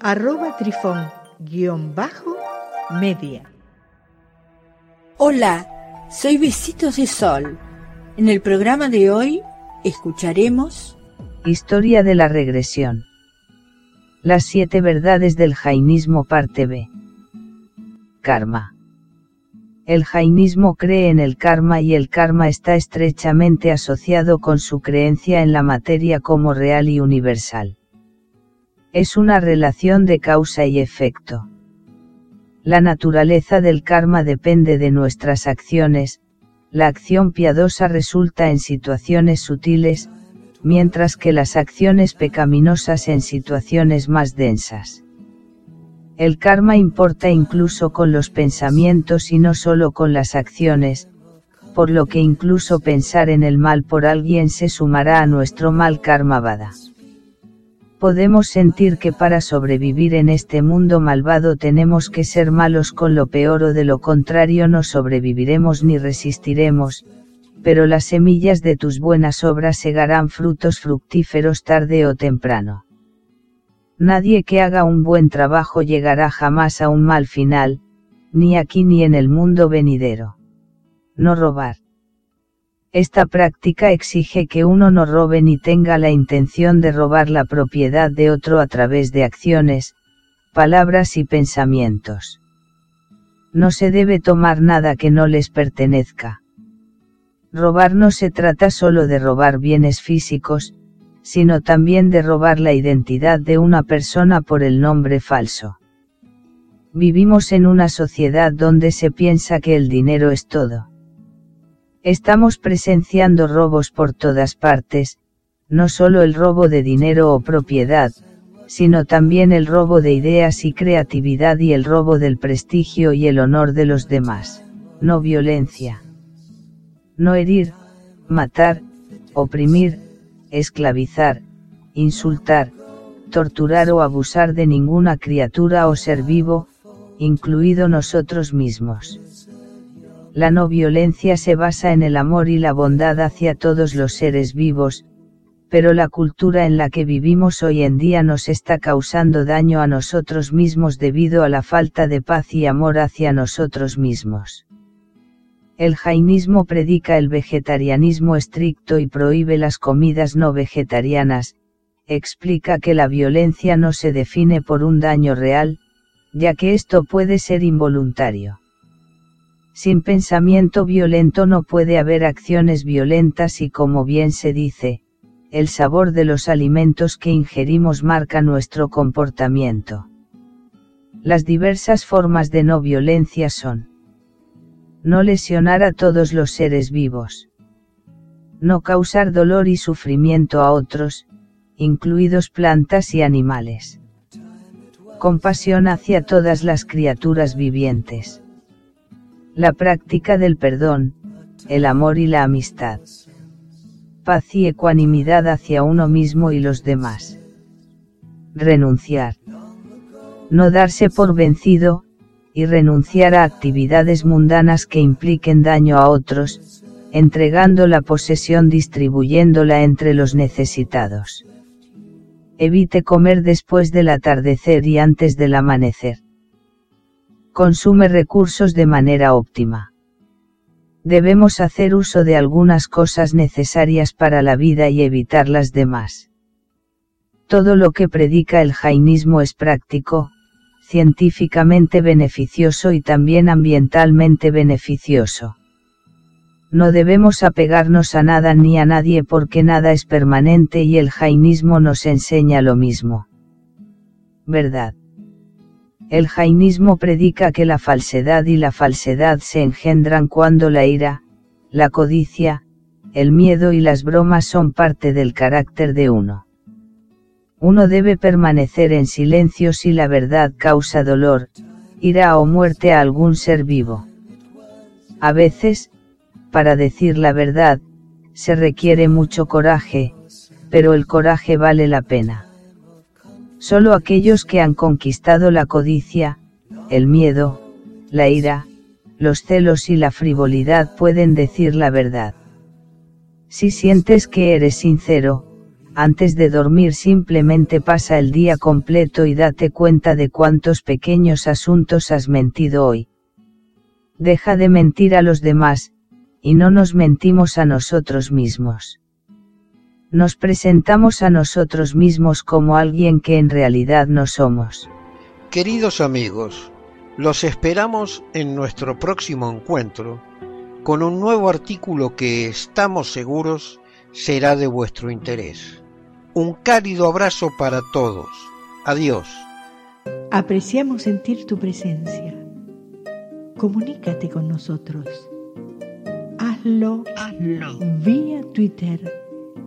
arroba trifón-media. Hola, soy Besitos de Sol. En el programa de hoy escucharemos Historia de la regresión. Las siete verdades del jainismo parte B. Karma. El jainismo cree en el karma y el karma está estrechamente asociado con su creencia en la materia como real y universal. Es una relación de causa y efecto. La naturaleza del karma depende de nuestras acciones, la acción piadosa resulta en situaciones sutiles, mientras que las acciones pecaminosas en situaciones más densas. El karma importa incluso con los pensamientos y no solo con las acciones, por lo que incluso pensar en el mal por alguien se sumará a nuestro mal karma vada. Podemos sentir que para sobrevivir en este mundo malvado tenemos que ser malos con lo peor o de lo contrario no sobreviviremos ni resistiremos, pero las semillas de tus buenas obras segarán frutos fructíferos tarde o temprano. Nadie que haga un buen trabajo llegará jamás a un mal final, ni aquí ni en el mundo venidero. No robar. Esta práctica exige que uno no robe ni tenga la intención de robar la propiedad de otro a través de acciones, palabras y pensamientos. No se debe tomar nada que no les pertenezca. Robar no se trata solo de robar bienes físicos, sino también de robar la identidad de una persona por el nombre falso. Vivimos en una sociedad donde se piensa que el dinero es todo. Estamos presenciando robos por todas partes, no solo el robo de dinero o propiedad, sino también el robo de ideas y creatividad y el robo del prestigio y el honor de los demás. No violencia. No herir, matar, oprimir, esclavizar, insultar, torturar o abusar de ninguna criatura o ser vivo, incluido nosotros mismos. La no violencia se basa en el amor y la bondad hacia todos los seres vivos, pero la cultura en la que vivimos hoy en día nos está causando daño a nosotros mismos debido a la falta de paz y amor hacia nosotros mismos. El jainismo predica el vegetarianismo estricto y prohíbe las comidas no vegetarianas, explica que la violencia no se define por un daño real, ya que esto puede ser involuntario. Sin pensamiento violento no puede haber acciones violentas y como bien se dice, el sabor de los alimentos que ingerimos marca nuestro comportamiento. Las diversas formas de no violencia son no lesionar a todos los seres vivos. No causar dolor y sufrimiento a otros, incluidos plantas y animales. Compasión hacia todas las criaturas vivientes. La práctica del perdón, el amor y la amistad. Paz y ecuanimidad hacia uno mismo y los demás. Renunciar. No darse por vencido, y renunciar a actividades mundanas que impliquen daño a otros, entregando la posesión distribuyéndola entre los necesitados. Evite comer después del atardecer y antes del amanecer. Consume recursos de manera óptima. Debemos hacer uso de algunas cosas necesarias para la vida y evitar las demás. Todo lo que predica el jainismo es práctico, científicamente beneficioso y también ambientalmente beneficioso. No debemos apegarnos a nada ni a nadie porque nada es permanente y el jainismo nos enseña lo mismo. ¿Verdad? El jainismo predica que la falsedad y la falsedad se engendran cuando la ira, la codicia, el miedo y las bromas son parte del carácter de uno. Uno debe permanecer en silencio si la verdad causa dolor, ira o muerte a algún ser vivo. A veces, para decir la verdad, se requiere mucho coraje, pero el coraje vale la pena. Solo aquellos que han conquistado la codicia, el miedo, la ira, los celos y la frivolidad pueden decir la verdad. Si sientes que eres sincero, antes de dormir simplemente pasa el día completo y date cuenta de cuántos pequeños asuntos has mentido hoy. Deja de mentir a los demás, y no nos mentimos a nosotros mismos. Nos presentamos a nosotros mismos como alguien que en realidad no somos. Queridos amigos, los esperamos en nuestro próximo encuentro con un nuevo artículo que estamos seguros será de vuestro interés. Un cálido abrazo para todos. Adiós. Apreciamos sentir tu presencia. Comunícate con nosotros. Hazlo, Hazlo. vía Twitter